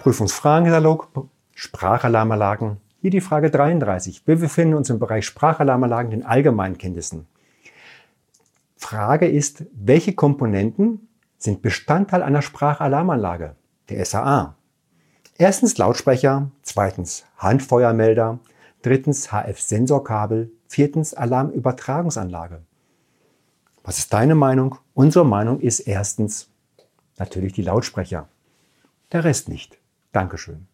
Prüfungsfragenkatalog, Sprachalarmanlagen. Hier die Frage 33. Wir befinden uns im Bereich Sprachalarmanlagen, den Allgemeinkenntnissen. Frage ist, welche Komponenten sind Bestandteil einer Sprachalarmanlage, der SAA? Erstens Lautsprecher, zweitens Handfeuermelder, drittens HF-Sensorkabel, viertens Alarmübertragungsanlage. Was ist deine Meinung? Unsere Meinung ist erstens natürlich die Lautsprecher. Der Rest nicht. Dankeschön.